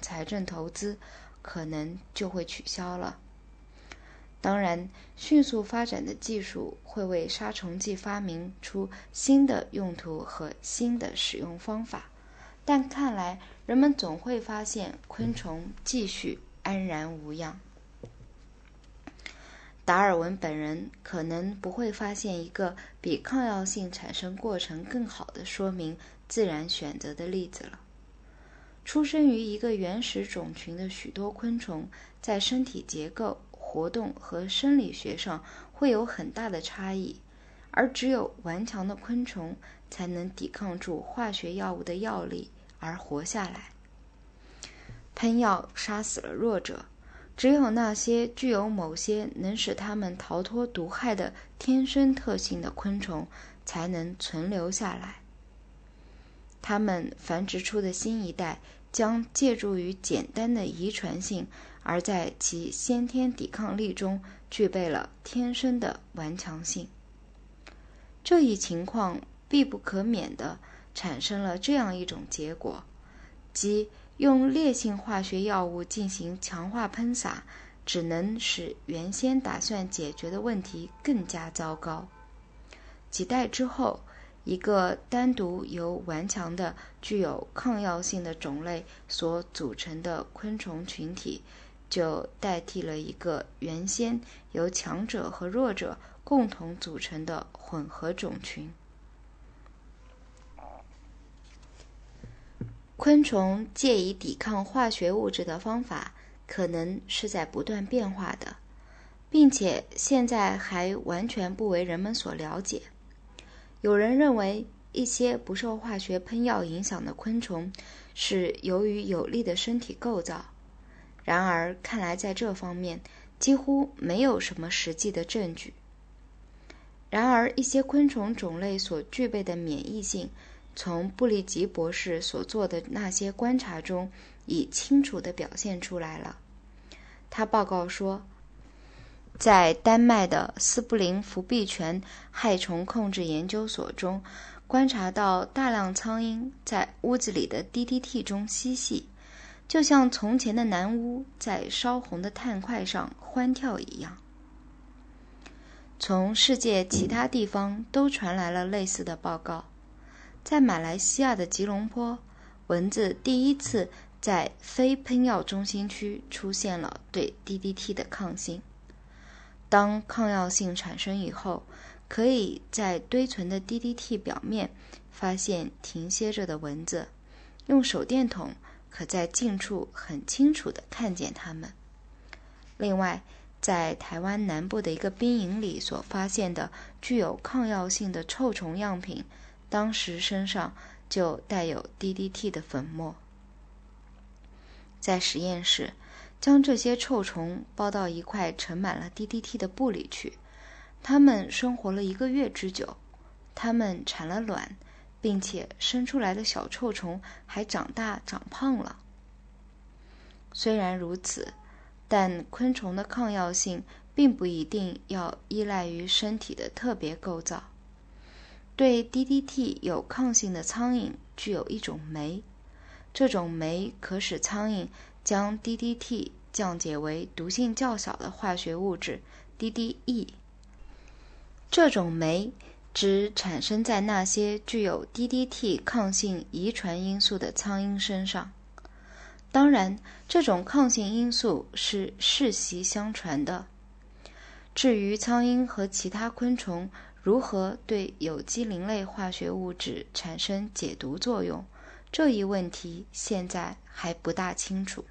财政投资，可能就会取消了。当然，迅速发展的技术会为杀虫剂发明出新的用途和新的使用方法，但看来人们总会发现昆虫继续安然无恙。达尔文本人可能不会发现一个比抗药性产生过程更好的说明自然选择的例子了。出生于一个原始种群的许多昆虫，在身体结构。活动和生理学上会有很大的差异，而只有顽强的昆虫才能抵抗住化学药物的药力而活下来。喷药杀死了弱者，只有那些具有某些能使它们逃脱毒害的天生特性的昆虫才能存留下来。它们繁殖出的新一代将借助于简单的遗传性。而在其先天抵抗力中具备了天生的顽强性。这一情况必不可免地产生了这样一种结果，即用烈性化学药物进行强化喷洒，只能使原先打算解决的问题更加糟糕。几代之后，一个单独由顽强的、具有抗药性的种类所组成的昆虫群体。就代替了一个原先由强者和弱者共同组成的混合种群。昆虫借以抵抗化学物质的方法，可能是在不断变化的，并且现在还完全不为人们所了解。有人认为，一些不受化学喷药影响的昆虫是由于有利的身体构造。然而，看来在这方面几乎没有什么实际的证据。然而，一些昆虫种类所具备的免疫性，从布利吉博士所做的那些观察中已清楚地表现出来了。他报告说，在丹麦的斯布林福必泉害虫控制研究所中，观察到大量苍蝇在屋子里的 DDT 中嬉戏。就像从前的南屋在烧红的炭块上欢跳一样。从世界其他地方都传来了类似的报告。在马来西亚的吉隆坡，蚊子第一次在非喷药中心区出现了对 DDT 的抗性。当抗药性产生以后，可以在堆存的 DDT 表面发现停歇着的蚊子。用手电筒。可在近处很清楚地看见它们。另外，在台湾南部的一个兵营里所发现的具有抗药性的臭虫样品，当时身上就带有 DDT 的粉末。在实验室，将这些臭虫包到一块盛满了 DDT 的布里去，它们生活了一个月之久，它们产了卵。并且生出来的小臭虫还长大长胖了。虽然如此，但昆虫的抗药性并不一定要依赖于身体的特别构造。对 DDT 有抗性的苍蝇具有一种酶，这种酶可使苍蝇将 DDT 降解为毒性较小的化学物质 DDE。这种酶。只产生在那些具有 DDT 抗性遗传因素的苍蝇身上。当然，这种抗性因素是世袭相传的。至于苍蝇和其他昆虫如何对有机磷类化学物质产生解毒作用，这一问题现在还不大清楚。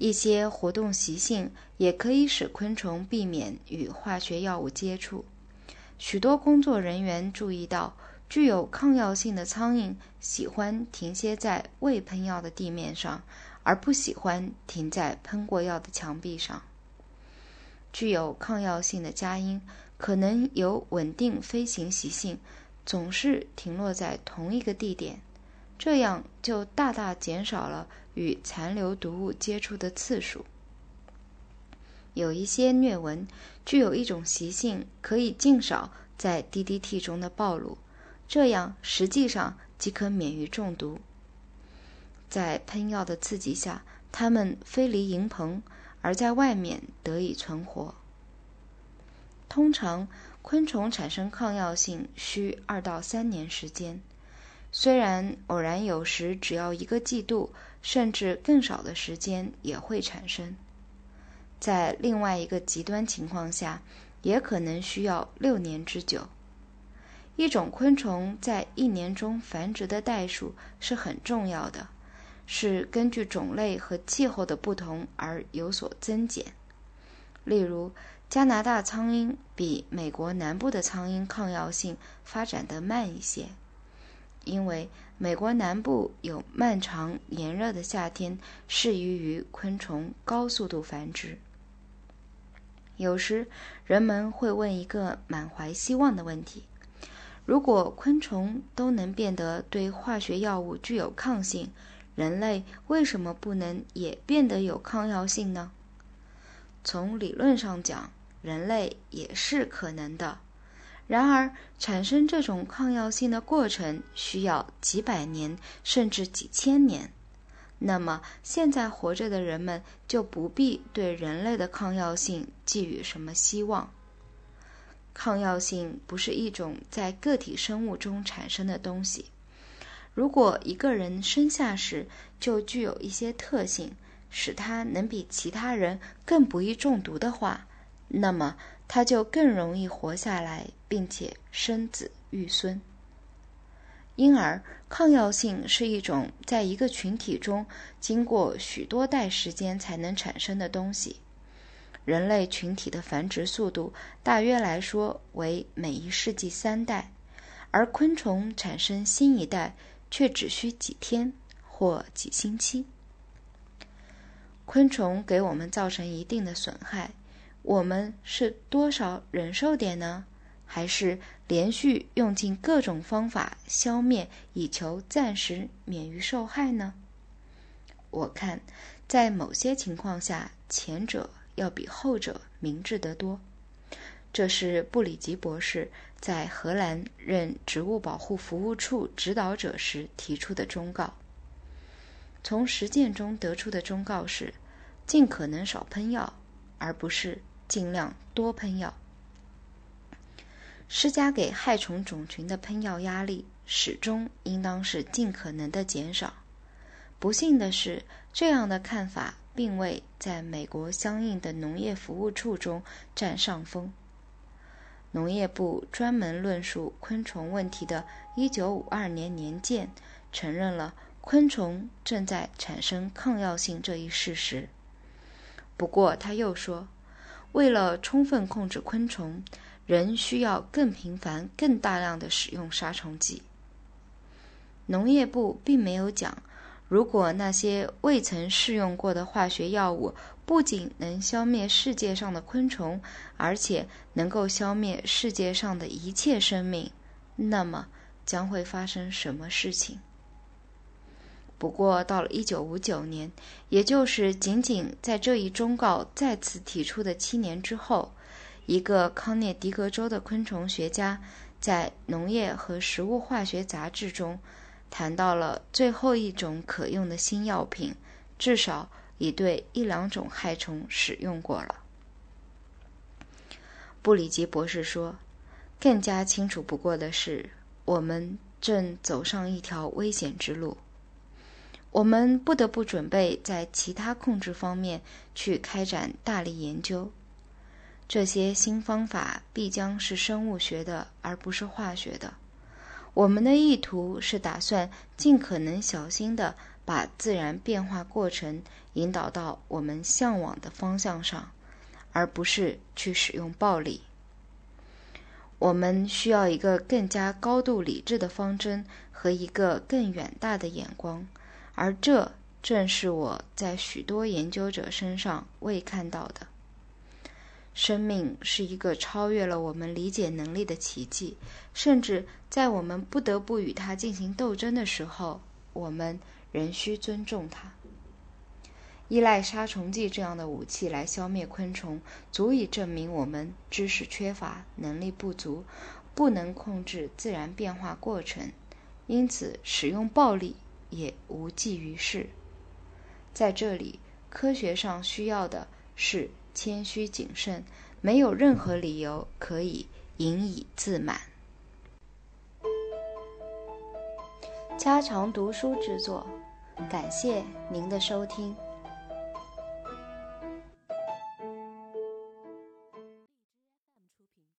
一些活动习性也可以使昆虫避免与化学药物接触。许多工作人员注意到，具有抗药性的苍蝇喜欢停歇在未喷药的地面上，而不喜欢停在喷过药的墙壁上。具有抗药性的家蝇可能有稳定飞行习性，总是停落在同一个地点，这样就大大减少了与残留毒物接触的次数。有一些疟蚊具有一种习性，可以尽少在 DDT 中的暴露，这样实际上即可免于中毒。在喷药的刺激下，它们飞离营棚，而在外面得以存活。通常，昆虫产生抗药性需二到三年时间。虽然偶然有时只要一个季度，甚至更少的时间也会产生。在另外一个极端情况下，也可能需要六年之久。一种昆虫在一年中繁殖的代数是很重要的，是根据种类和气候的不同而有所增减。例如，加拿大苍蝇比美国南部的苍蝇抗药性发展得慢一些。因为美国南部有漫长炎热的夏天，适宜于昆虫高速度繁殖。有时人们会问一个满怀希望的问题：如果昆虫都能变得对化学药物具有抗性，人类为什么不能也变得有抗药性呢？从理论上讲，人类也是可能的。然而，产生这种抗药性的过程需要几百年甚至几千年。那么，现在活着的人们就不必对人类的抗药性寄予什么希望。抗药性不是一种在个体生物中产生的东西。如果一个人生下时就具有一些特性，使他能比其他人更不易中毒的话，那么。他就更容易活下来，并且生子育孙。因而，抗药性是一种在一个群体中经过许多代时间才能产生的东西。人类群体的繁殖速度大约来说为每一世纪三代，而昆虫产生新一代却只需几天或几星期。昆虫给我们造成一定的损害。我们是多少忍受点呢？还是连续用尽各种方法消灭，以求暂时免于受害呢？我看，在某些情况下，前者要比后者明智得多。这是布里吉博士在荷兰任植物保护服务处指导者时提出的忠告。从实践中得出的忠告是：尽可能少喷药，而不是。尽量多喷药，施加给害虫种群的喷药压力始终应当是尽可能的减少。不幸的是，这样的看法并未在美国相应的农业服务处中占上风。农业部专门论述昆虫问题的1952年年鉴承认了昆虫正在产生抗药性这一事实。不过，他又说。为了充分控制昆虫，人需要更频繁、更大量的使用杀虫剂。农业部并没有讲，如果那些未曾试用过的化学药物不仅能消灭世界上的昆虫，而且能够消灭世界上的一切生命，那么将会发生什么事情？不过，到了1959年，也就是仅仅在这一忠告再次提出的七年之后，一个康涅狄格州的昆虫学家在《农业和食物化学杂志》中谈到了最后一种可用的新药品，至少已对一两种害虫使用过了。布里吉博士说：“更加清楚不过的是，我们正走上一条危险之路。”我们不得不准备在其他控制方面去开展大力研究。这些新方法必将是生物学的，而不是化学的。我们的意图是打算尽可能小心地把自然变化过程引导到我们向往的方向上，而不是去使用暴力。我们需要一个更加高度理智的方针和一个更远大的眼光。而这正是我在许多研究者身上未看到的。生命是一个超越了我们理解能力的奇迹，甚至在我们不得不与它进行斗争的时候，我们仍需尊重它。依赖杀虫剂这样的武器来消灭昆虫，足以证明我们知识缺乏、能力不足，不能控制自然变化过程，因此使用暴力。也无济于事。在这里，科学上需要的是谦虚谨慎，没有任何理由可以引以自满。家常读书之作，感谢您的收听。